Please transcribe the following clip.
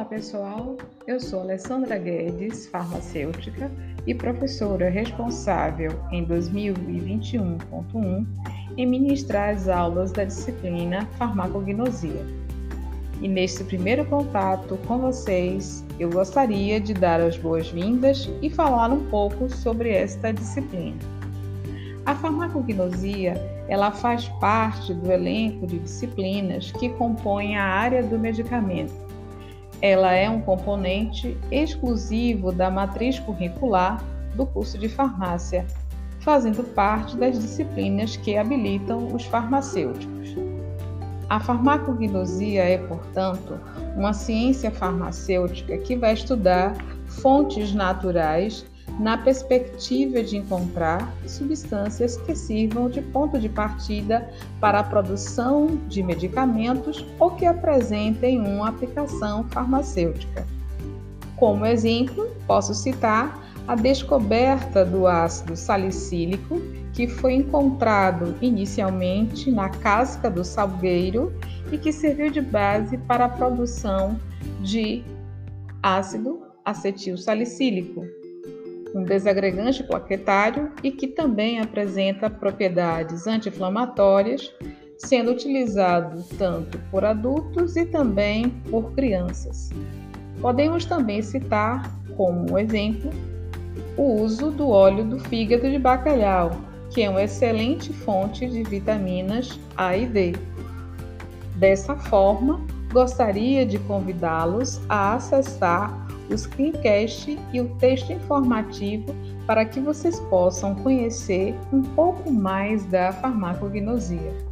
pessoal, eu sou Alessandra Guedes, farmacêutica e professora responsável em 2021.1 em ministrar as aulas da disciplina Farmacognosia. E neste primeiro contato com vocês, eu gostaria de dar as boas-vindas e falar um pouco sobre esta disciplina. A farmacognosia, ela faz parte do elenco de disciplinas que compõem a área do medicamento ela é um componente exclusivo da matriz curricular do curso de farmácia, fazendo parte das disciplinas que habilitam os farmacêuticos. A farmacognosia é, portanto, uma ciência farmacêutica que vai estudar fontes naturais na perspectiva de encontrar substâncias que sirvam de ponto de partida para a produção de medicamentos ou que apresentem uma aplicação farmacêutica. Como exemplo, posso citar a descoberta do ácido salicílico, que foi encontrado inicialmente na casca do salgueiro e que serviu de base para a produção de ácido acetil salicílico, um desagregante plaquetário e que também apresenta propriedades anti-inflamatórias, sendo utilizado tanto por adultos e também por crianças. Podemos também citar, como exemplo, o uso do óleo do fígado de bacalhau, que é uma excelente fonte de vitaminas A e D. Dessa forma, gostaria de convidá-los a acessar o screencast e o texto informativo para que vocês possam conhecer um pouco mais da farmacognosia.